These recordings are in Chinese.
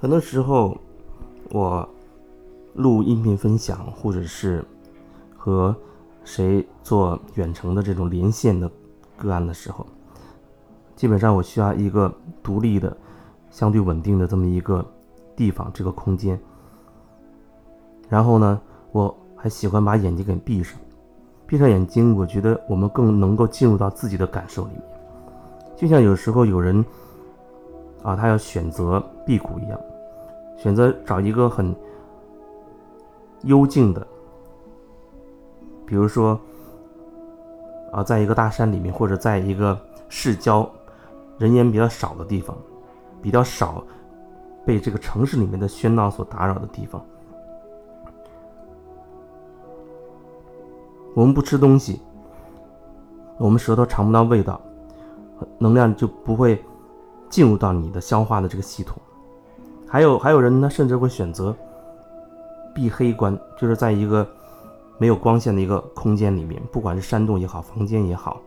很多时候，我录音频分享，或者是和谁做远程的这种连线的个案的时候，基本上我需要一个独立的、相对稳定的这么一个地方，这个空间。然后呢，我还喜欢把眼睛给闭上，闭上眼睛，我觉得我们更能够进入到自己的感受里面。就像有时候有人啊，他要选择辟谷一样，选择找一个很幽静的，比如说啊，在一个大山里面，或者在一个市郊人烟比较少的地方，比较少被这个城市里面的喧闹所打扰的地方。我们不吃东西，我们舌头尝不到味道，能量就不会进入到你的消化的这个系统。还有还有人呢，甚至会选择闭黑关，就是在一个没有光线的一个空间里面，不管是山洞也好，房间也好，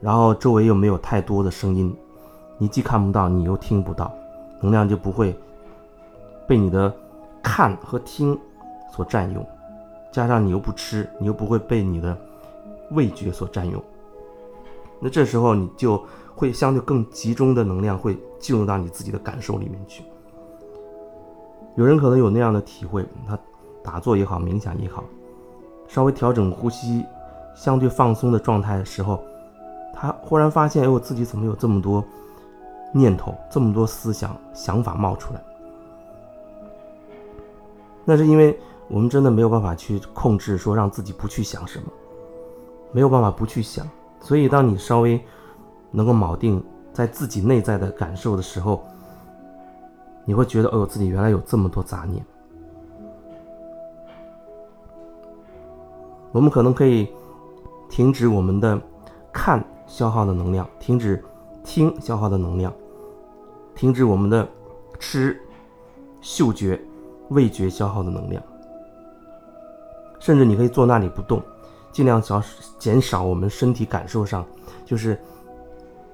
然后周围又没有太多的声音，你既看不到，你又听不到，能量就不会被你的看和听所占用。加上你又不吃，你又不会被你的味觉所占用，那这时候你就会相对更集中的能量会进入到你自己的感受里面去。有人可能有那样的体会，他打坐也好，冥想也好，稍微调整呼吸，相对放松的状态的时候，他忽然发现，哎，我自己怎么有这么多念头，这么多思想想法冒出来？那是因为。我们真的没有办法去控制，说让自己不去想什么，没有办法不去想。所以，当你稍微能够铆定在自己内在的感受的时候，你会觉得，哦，自己原来有这么多杂念。我们可能可以停止我们的看消耗的能量，停止听消耗的能量，停止我们的吃、嗅觉、味觉消耗的能量。甚至你可以坐那里不动，尽量少减少我们身体感受上，就是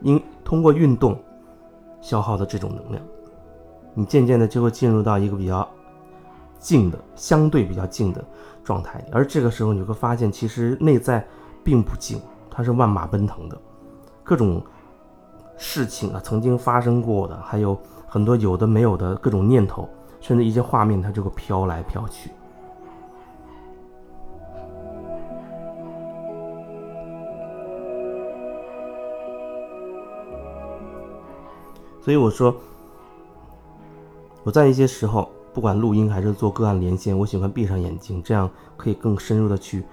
因通过运动消耗的这种能量，你渐渐的就会进入到一个比较静的、相对比较静的状态。而这个时候，你会发现，其实内在并不静，它是万马奔腾的，各种事情啊，曾经发生过的，还有很多有的没有的各种念头，甚至一些画面，它就会飘来飘去。所以我说，我在一些时候，不管录音还是做个案连线，我喜欢闭上眼睛，这样可以更深入的去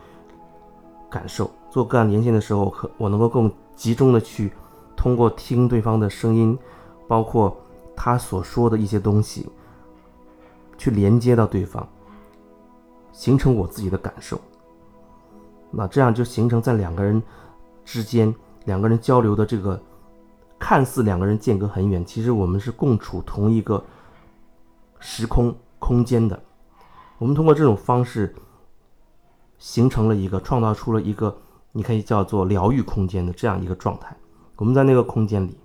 感受。做个案连线的时候，可我能够更集中的去通过听对方的声音，包括他所说的一些东西，去连接到对方，形成我自己的感受。那这样就形成在两个人之间，两个人交流的这个。看似两个人间隔很远，其实我们是共处同一个时空空间的。我们通过这种方式，形成了一个创造出了一个你可以叫做疗愈空间的这样一个状态。我们在那个空间里，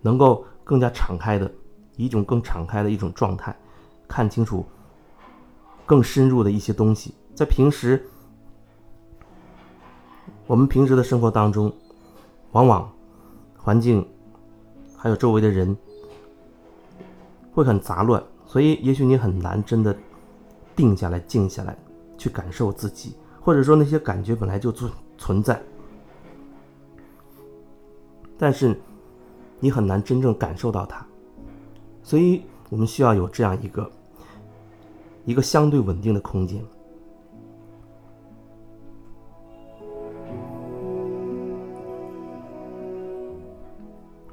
能够更加敞开的以一种更敞开的一种状态，看清楚更深入的一些东西。在平时，我们平时的生活当中。往往环境还有周围的人会很杂乱，所以也许你很难真的定下来、静下来去感受自己，或者说那些感觉本来就存存在，但是你很难真正感受到它。所以我们需要有这样一个一个相对稳定的空间。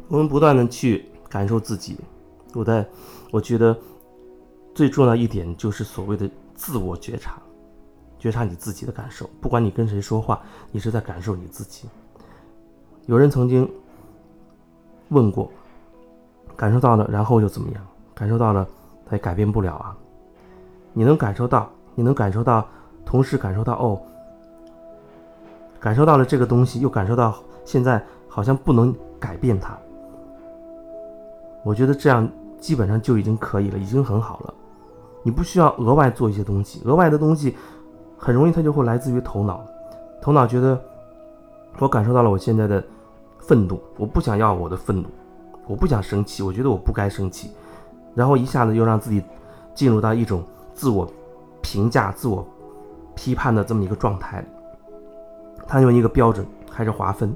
我们不断的去感受自己，我在，我觉得最重要一点就是所谓的自我觉察，觉察你自己的感受。不管你跟谁说话，你是在感受你自己。有人曾经问过，感受到了，然后又怎么样？感受到了，他也改变不了啊。你能感受到，你能感受到，同时感受到哦，感受到了这个东西，又感受到现在好像不能改变它。我觉得这样基本上就已经可以了，已经很好了。你不需要额外做一些东西，额外的东西很容易它就会来自于头脑，头脑觉得我感受到了我现在的愤怒，我不想要我的愤怒，我不想生气，我觉得我不该生气，然后一下子又让自己进入到一种自我评价、自我批判的这么一个状态，他用一个标准开始划分。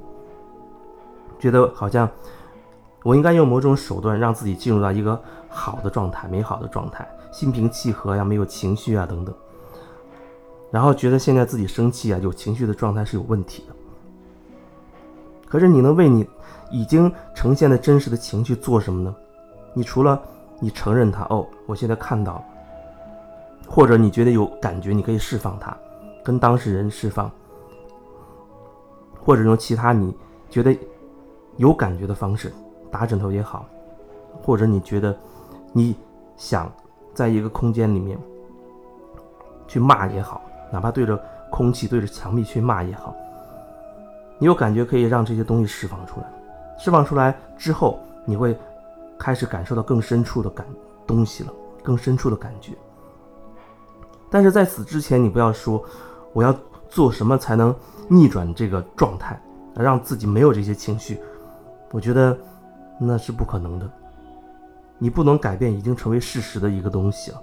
觉得好像我应该用某种手段让自己进入到一个好的状态、美好的状态，心平气和呀，没有情绪啊等等。然后觉得现在自己生气啊、有情绪的状态是有问题的。可是你能为你已经呈现的真实的情绪做什么呢？你除了你承认它，哦，我现在看到，或者你觉得有感觉，你可以释放它，跟当事人释放，或者用其他你觉得。有感觉的方式，打枕头也好，或者你觉得你想在一个空间里面去骂也好，哪怕对着空气、对着墙壁去骂也好，你有感觉可以让这些东西释放出来。释放出来之后，你会开始感受到更深处的感东西了，更深处的感觉。但是在此之前，你不要说我要做什么才能逆转这个状态，让自己没有这些情绪。我觉得那是不可能的。你不能改变已经成为事实的一个东西了。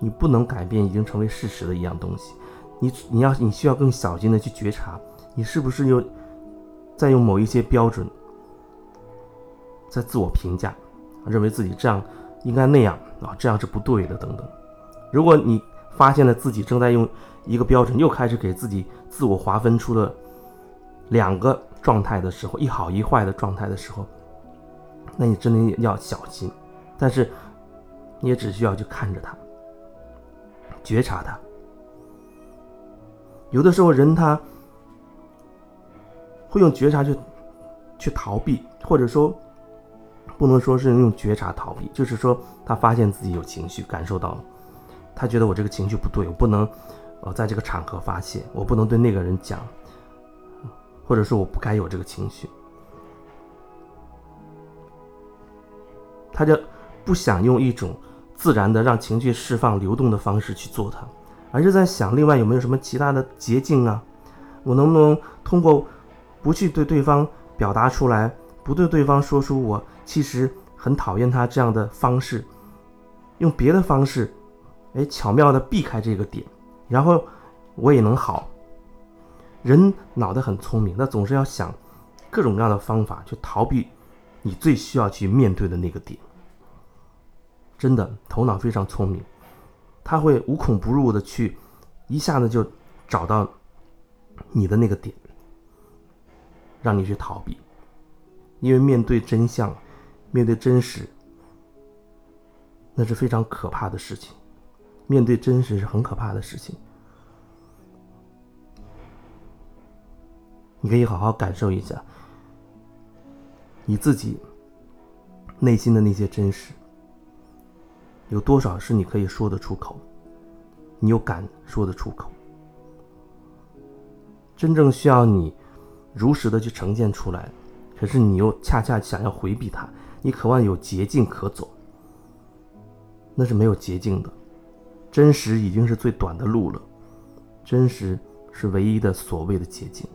你不能改变已经成为事实的一样东西。你你要你需要更小心的去觉察，你是不是又在用某一些标准在自我评价，认为自己这样应该那样啊，这样是不对的等等。如果你发现了自己正在用一个标准，又开始给自己自我划分出了两个。状态的时候，一好一坏的状态的时候，那你真的要小心。但是，你也只需要去看着它，觉察它。有的时候，人他会用觉察去去逃避，或者说，不能说是用觉察逃避，就是说，他发现自己有情绪，感受到了，他觉得我这个情绪不对，我不能，呃，在这个场合发泄，我不能对那个人讲。或者说我不该有这个情绪，他就不想用一种自然的让情绪释放流动的方式去做它，而是在想另外有没有什么其他的捷径啊？我能不能通过不去对对方表达出来，不对对方说出我其实很讨厌他这样的方式，用别的方式，哎，巧妙的避开这个点，然后我也能好。人脑袋很聪明，那总是要想各种各样的方法去逃避你最需要去面对的那个点。真的，头脑非常聪明，他会无孔不入的去一下子就找到你的那个点，让你去逃避。因为面对真相，面对真实，那是非常可怕的事情。面对真实是很可怕的事情。你可以好好感受一下你自己内心的那些真实，有多少是你可以说得出口，你又敢说得出口？真正需要你如实的去呈现出来，可是你又恰恰想要回避它，你渴望有捷径可走，那是没有捷径的，真实已经是最短的路了，真实是唯一的所谓的捷径。